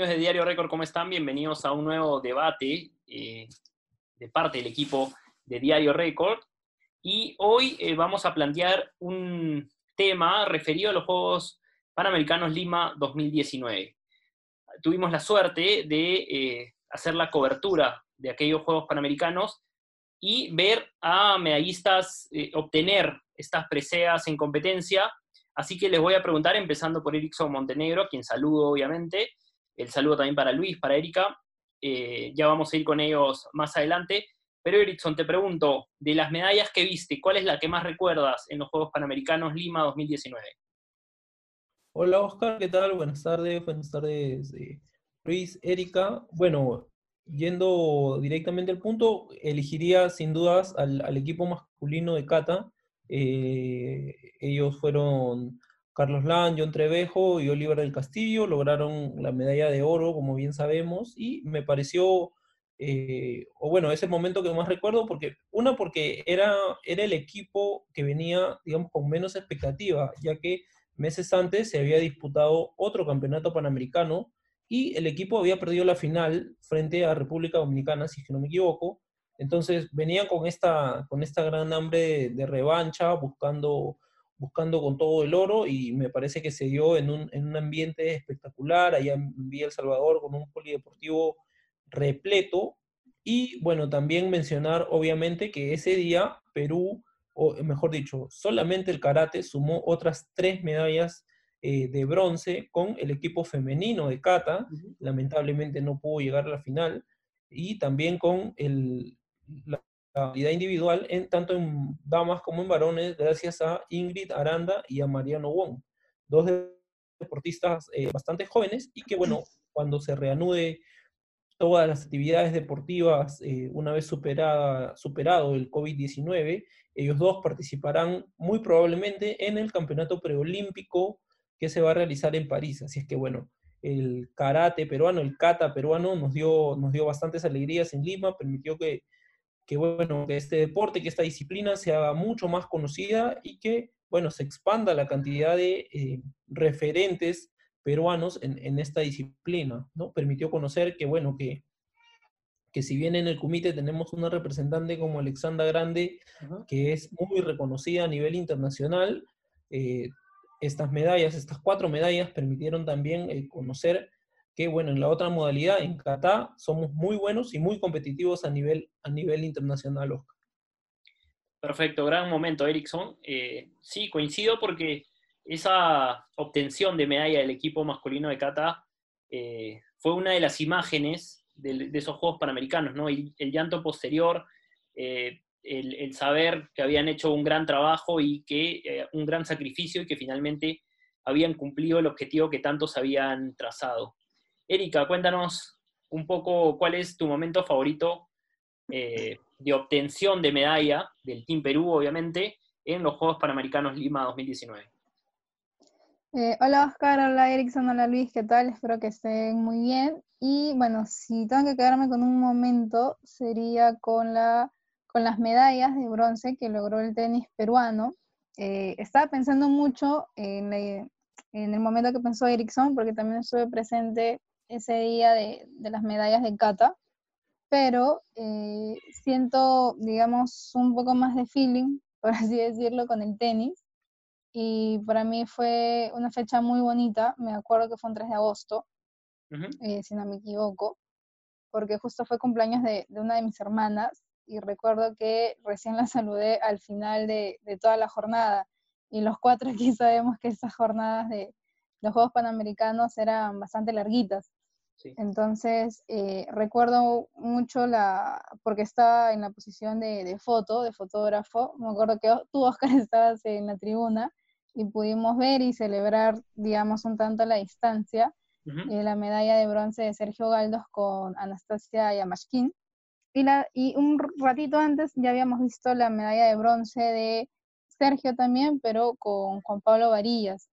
De Diario Récord, ¿cómo están? Bienvenidos a un nuevo debate eh, de parte del equipo de Diario Récord. Y hoy eh, vamos a plantear un tema referido a los Juegos Panamericanos Lima 2019. Tuvimos la suerte de eh, hacer la cobertura de aquellos Juegos Panamericanos y ver a medallistas obtener estas preseas en competencia. Así que les voy a preguntar, empezando por Erickson Montenegro, quien saludo obviamente, el saludo también para Luis, para Erika. Eh, ya vamos a ir con ellos más adelante. Pero Erickson, te pregunto, de las medallas que viste, ¿cuál es la que más recuerdas en los Juegos Panamericanos Lima 2019? Hola Oscar, ¿qué tal? Buenas tardes, buenas tardes eh, Luis, Erika. Bueno, yendo directamente al punto, elegiría sin dudas al, equipo masculino de Cata. Eh, ellos fueron Carlos Lan, John Trevejo y Oliver del Castillo lograron la medalla de oro, como bien sabemos, y me pareció, eh, o bueno, ese momento que más recuerdo, porque una, porque era, era el equipo que venía, digamos, con menos expectativa, ya que meses antes se había disputado otro campeonato panamericano y el equipo había perdido la final frente a República Dominicana, si es que no me equivoco. Entonces venían con esta, con esta gran hambre de revancha, buscando buscando con todo el oro y me parece que se dio en un, en un ambiente espectacular, allá en Villa El Salvador con un polideportivo repleto. Y bueno, también mencionar obviamente que ese día Perú, o mejor dicho, solamente el karate sumó otras tres medallas eh, de bronce con el equipo femenino de kata, lamentablemente no pudo llegar a la final, y también con el, la, la individual, en, tanto en damas como en varones, gracias a Ingrid Aranda y a Mariano Wong, dos deportistas eh, bastante jóvenes y que, bueno, cuando se reanude todas las actividades deportivas, eh, una vez superada, superado el COVID-19, ellos dos participarán muy probablemente en el campeonato preolímpico que se va a realizar en París. Así es que, bueno, el karate peruano, el kata peruano nos dio, nos dio bastantes alegrías en Lima, permitió que que bueno, que este deporte, que esta disciplina se haga mucho más conocida y que, bueno, se expanda la cantidad de eh, referentes peruanos en, esta disciplina, ¿no? Permitió conocer que, bueno, que, que si bien en el comité tenemos una representante como Alexandra Grande, que es muy reconocida a nivel internacional, eh, estas medallas, estas cuatro medallas permitieron también eh, conocer que bueno, en la otra modalidad, en kata, somos muy buenos y muy competitivos a nivel, a nivel internacional, Oscar. Perfecto, gran momento, Erickson. Eh, sí, coincido porque esa obtención de medalla del equipo masculino de kata eh, fue una de las imágenes de, esos Juegos Panamericanos, ¿no? El, llanto posterior, eh, el, el, saber que habían hecho un gran trabajo y que un gran sacrificio y que finalmente habían cumplido el objetivo que tantos habían trazado. Erika, cuéntanos un poco cuál es tu momento favorito eh, de obtención de medalla del Team Perú, obviamente, en los Juegos Panamericanos Lima 2019. Eh, hola Oscar, hola Erickson, hola Luis, ¿qué tal? Espero que estén muy bien. Y bueno, si tengo que quedarme con un momento, sería con, la, con las medallas de bronce que logró el tenis peruano. Eh, estaba pensando mucho en, en, el momento que pensó Erickson, porque también estuve presente ese día de, las medallas de kata, pero eh, siento, digamos, un poco más de feeling, por así decirlo, con el tenis. Y para mí fue una fecha muy bonita, me acuerdo que fue un 3 de agosto, eh, si no me equivoco, porque justo fue cumpleaños de, una de mis hermanas y recuerdo que recién la saludé al final de, de toda la jornada. Y los cuatro aquí sabemos que esas jornadas de los Juegos Panamericanos eran bastante larguitas. Entonces, eh, recuerdo mucho la, porque estaba en la posición de, foto, de fotógrafo, me acuerdo que tú, Oscar, estabas en la tribuna y pudimos ver y celebrar, digamos, un tanto a la distancia, eh, la medalla de bronce de Sergio Galdos con Anastasia Yamashkin. Y, la, y un ratito antes ya habíamos visto la medalla de bronce de Sergio también, pero con Juan Pablo Varillas.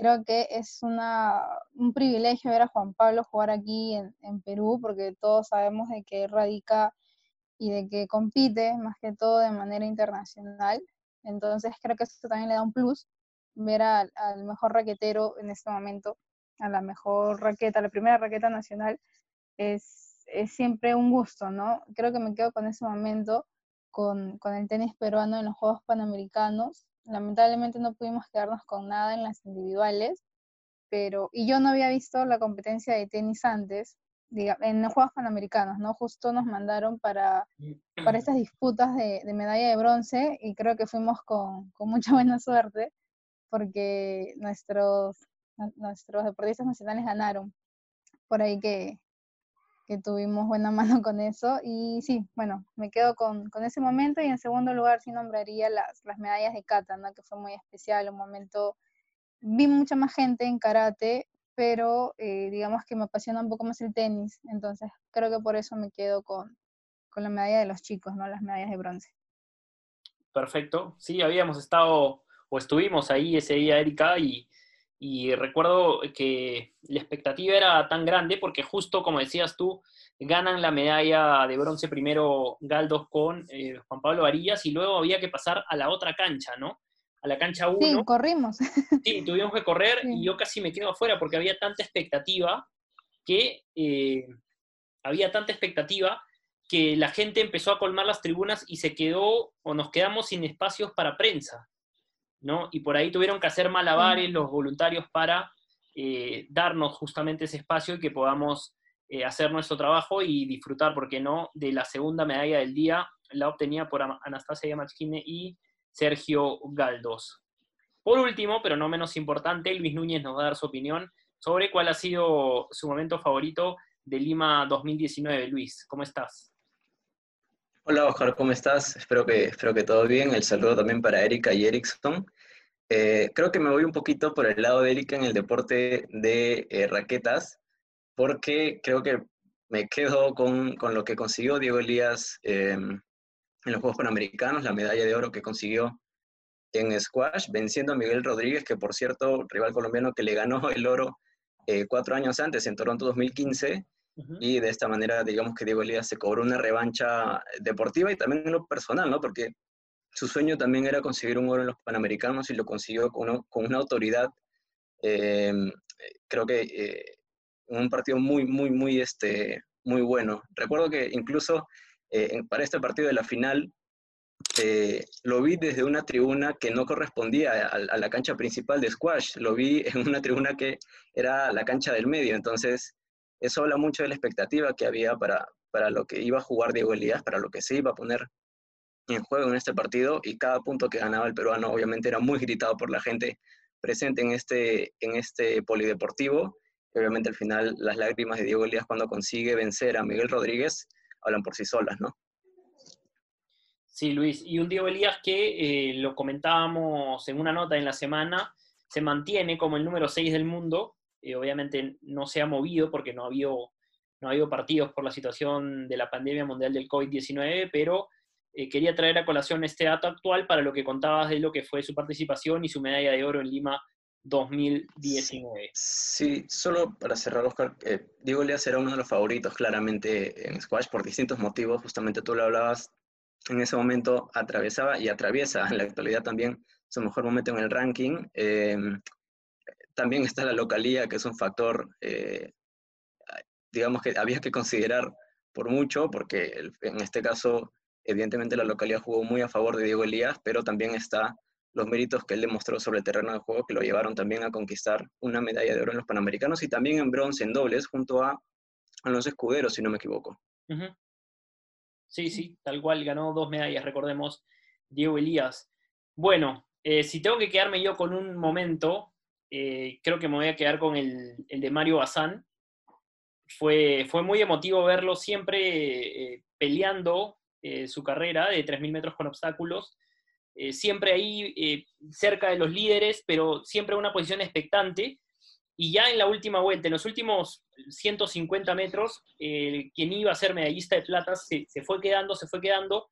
Creo que es una, un privilegio ver a Juan Pablo jugar aquí en, Perú, porque todos sabemos de que radica y de que compite más que todo de manera internacional. Entonces creo que eso también le da un plus, ver al, mejor raquetero en este momento a la mejor raqueta, la primera raqueta nacional, es, es siempre un gusto, ¿no? Creo que me quedo con ese momento, con, con el tenis peruano en los Juegos Panamericanos. Lamentablemente no pudimos quedarnos con nada en las individuales, pero, y yo no había visto la competencia de tenis antes, diga, en los Juegos Panamericanos, ¿no? Justo nos mandaron para, para estas disputas de, de medalla de bronce y creo que fuimos con, con mucha buena suerte porque nuestros, nuestros deportistas nacionales ganaron. Por ahí que, que tuvimos buena mano con eso. Y sí, bueno, me quedo con, con, ese momento y en segundo lugar sí nombraría las, las medallas de kata, ¿no? que fue muy especial, un momento, vi mucha más gente en karate, pero eh, digamos que me apasiona un poco más el tenis, entonces creo que por eso me quedo con, con la medalla de los chicos, ¿no? las medallas de bronce. Perfecto, sí, habíamos estado o estuvimos ahí ese día, Erika, y, y recuerdo que la expectativa era tan grande porque justo, como decías tú, ganan la medalla de bronce primero Galdos con eh, Juan Pablo Varillas y luego había que pasar a la otra cancha, ¿no? A la cancha 1. Sí, corrimos. Sí, tuvimos que correr sí. y yo casi me quedo afuera porque había tanta expectativa que eh, había tanta expectativa que la gente empezó a colmar las tribunas y se quedó o nos quedamos sin espacios para prensa. ¿No? Y por ahí tuvieron que hacer malabares los voluntarios para eh, darnos justamente ese espacio y que podamos eh, hacer nuestro trabajo y disfrutar, ¿por qué no?, de la segunda medalla del día. La obtenía por Anastasia Yamachkine y Sergio Galdos. Por último, pero no menos importante, Luis Núñez nos va a dar su opinión sobre cuál ha sido su momento favorito de Lima 2019. Luis, ¿cómo estás? Hola Oscar, ¿cómo estás? Espero que, espero que todo bien. El saludo también para Erika y Erickson. Eh, creo que me voy un poquito por el lado de Erika en el deporte de eh, raquetas, porque creo que me quedo con, con lo que consiguió Diego Elías eh, en los Juegos Panamericanos, la medalla de oro que consiguió en squash, venciendo a Miguel Rodríguez, que por cierto, rival colombiano que le ganó el oro cuatro años antes, en Toronto 2015 y de esta manera, digamos que Diego Elías se cobró una revancha deportiva y también en lo personal, ¿no? Porque su sueño también era conseguir un oro en los Panamericanos y lo consiguió con, una, con una autoridad, eh, creo que eh, un partido muy, muy, muy, este, muy bueno. Recuerdo que incluso eh, para este partido de la final, lo vi desde una tribuna que no correspondía a, la cancha principal de squash, lo vi en una tribuna que era la cancha del medio, entonces eso habla mucho de la expectativa que había para, para lo que iba a jugar Diego Elías, para lo que se iba a poner en juego en este partido y cada punto que ganaba el peruano obviamente era muy gritado por la gente presente en este, en este polideportivo. Y obviamente al final las lágrimas de Diego Elías cuando consigue vencer a Miguel Rodríguez hablan por sí solas, ¿no? Sí, Luis. Y un Diego Elías que eh, lo comentábamos en una nota en la semana, se mantiene como el número 6 del mundo, eh, obviamente no se ha movido porque no ha, habido, no partidos por la situación de la pandemia mundial del COVID-19, pero eh, quería traer a colación este dato actual para lo que contabas de lo que fue su participación y su medalla de oro en Lima 2019. Sí, solo para cerrar, Oscar, eh, Diego Elías era uno de los favoritos claramente en squash por distintos motivos, justamente tú lo hablabas, en ese momento atravesaba y atraviesa en la actualidad también su mejor momento en el ranking. Eh, también está la localía, que es un factor, eh, digamos que había que considerar por mucho, porque en este caso, evidentemente la localidad jugó muy a favor de Diego Elías, pero también está los méritos que él demostró sobre el terreno de juego, que lo llevaron también a conquistar una medalla de oro en los Panamericanos y también en bronce en dobles junto a los escuderos, si no me equivoco. Sí, sí, tal cual, ganó dos medallas, recordemos, Diego Elías. Bueno, eh, si tengo que quedarme yo con un momento, eh, creo que me voy a quedar con el, el de Mario Bazán. Fue, fue, muy emotivo verlo siempre eh, peleando eh, su carrera de 3.000 metros con obstáculos, siempre ahí cerca de los líderes, pero siempre en una posición expectante. Y ya en la última vuelta, en los últimos 150 metros, quien iba a ser medallista de plata se, se fue quedando, se fue quedando,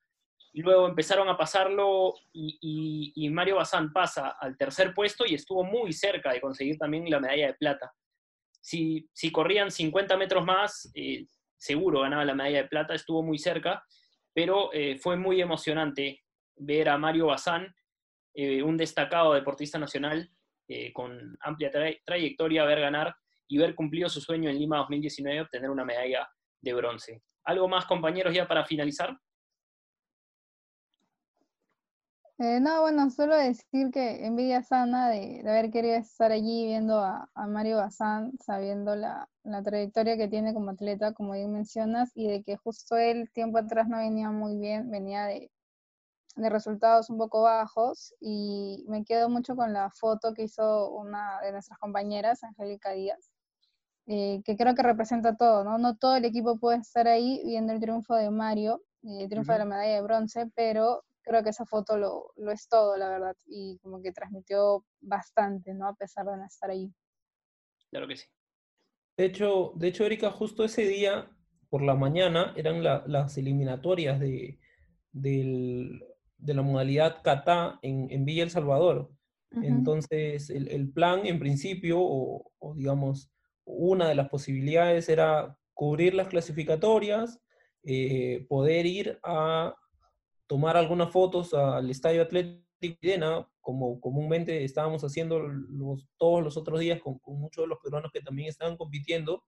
luego empezaron a pasarlo y, Mario Bazán pasa al tercer puesto y estuvo muy cerca de conseguir también la medalla de plata. Si, si corrían 50 metros más, eh, seguro ganaba la medalla de plata, estuvo muy cerca, pero eh, fue muy emocionante ver a Mario Bazán, eh, un destacado deportista nacional con amplia tra trayectoria, ver ganar y ver cumplido su sueño en Lima 2019, obtener una medalla de bronce. ¿Algo más, compañeros, ya para finalizar? Eh, no, bueno, solo decir que envidia sana de, haber querido estar allí viendo a, Mario Bazán, sabiendo la, trayectoria que tiene como atleta, como bien mencionas, y de que justo él tiempo atrás no venía muy bien, venía de, resultados un poco bajos, y me quedo mucho con la foto que hizo una de nuestras compañeras, Angélica Díaz, eh, que creo que representa todo, ¿no? No todo el equipo puede estar ahí viendo el triunfo de Mario, el triunfo de la medalla de bronce, pero creo que esa foto lo, lo, es todo, la verdad, y como que transmitió bastante, ¿no? A pesar de no estar ahí. Claro que sí. De hecho, de hecho, Erika, justo ese día, por la mañana, eran las eliminatorias de, de la modalidad kata en, en, Villa El Salvador. Entonces, el, el, plan, en principio, o, o digamos, una de las posibilidades era cubrir las clasificatorias, eh, poder ir a tomar algunas fotos al Estadio Atlético Llena, como comúnmente estábamos haciendo los, todos los otros días con, muchos de los peruanos que también estaban compitiendo,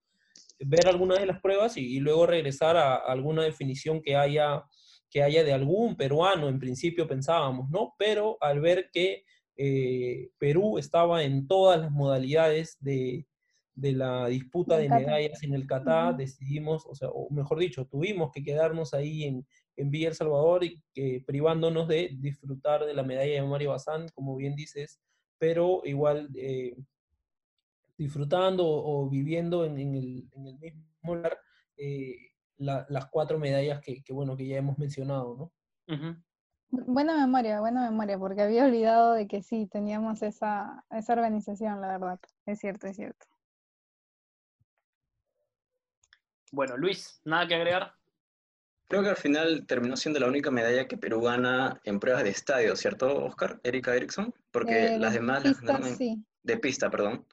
ver algunas de las pruebas y, luego regresar a, alguna definición que haya, que haya de algún peruano, en principio pensábamos, ¿no? Pero al ver que eh, Perú estaba en todas las modalidades de, de la disputa de medallas en el Qatar, decidimos, o sea, o mejor dicho, tuvimos que quedarnos ahí en, en Villa El Salvador y que privándonos de disfrutar de la medalla de Mario Bazán, como bien dices, pero igual eh, disfrutando o, viviendo en, el, mismo lugar eh, las cuatro medallas que, bueno, que ya hemos mencionado, ¿no? Buena memoria, buena memoria, porque había olvidado de que sí, teníamos esa, esa organización, la verdad. Es cierto, es cierto. Bueno, Luis, ¿nada que agregar? Creo que al final terminó siendo la única medalla que Perú gana en pruebas de estadio, ¿cierto, Oscar? Erika Erickson, porque las demás las ganaron de pista, perdón.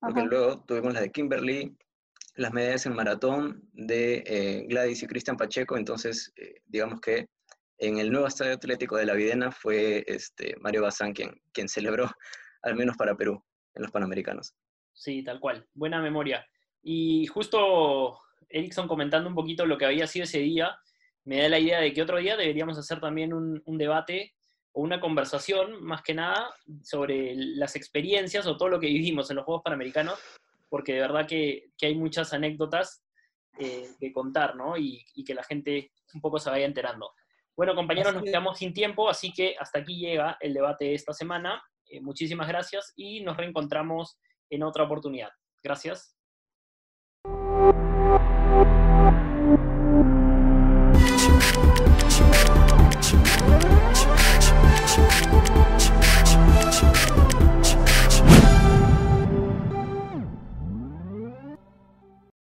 Porque luego tuvimos las de Kimberly, las medallas en maratón de eh, Gladys y Cristian Pacheco, entonces eh, digamos que en el nuevo estadio atlético de la Videna fue este, Mario Bazán quien, quien celebró, al menos para Perú, en los Panamericanos. Sí, tal cual. Buena memoria. Y justo Erickson comentando un poquito lo que había sido ese día, me da la idea de que otro día deberíamos hacer también un, debate o una conversación, más que nada, sobre las experiencias o todo lo que vivimos en los Juegos Panamericanos, porque de verdad que, hay muchas anécdotas eh, que contar, ¿no? Y, que la gente un poco se vaya enterando. Bueno, compañeros, nos quedamos sin tiempo, así que hasta aquí llega el debate de esta semana. Eh, muchísimas gracias y nos reencontramos en otra oportunidad. Gracias.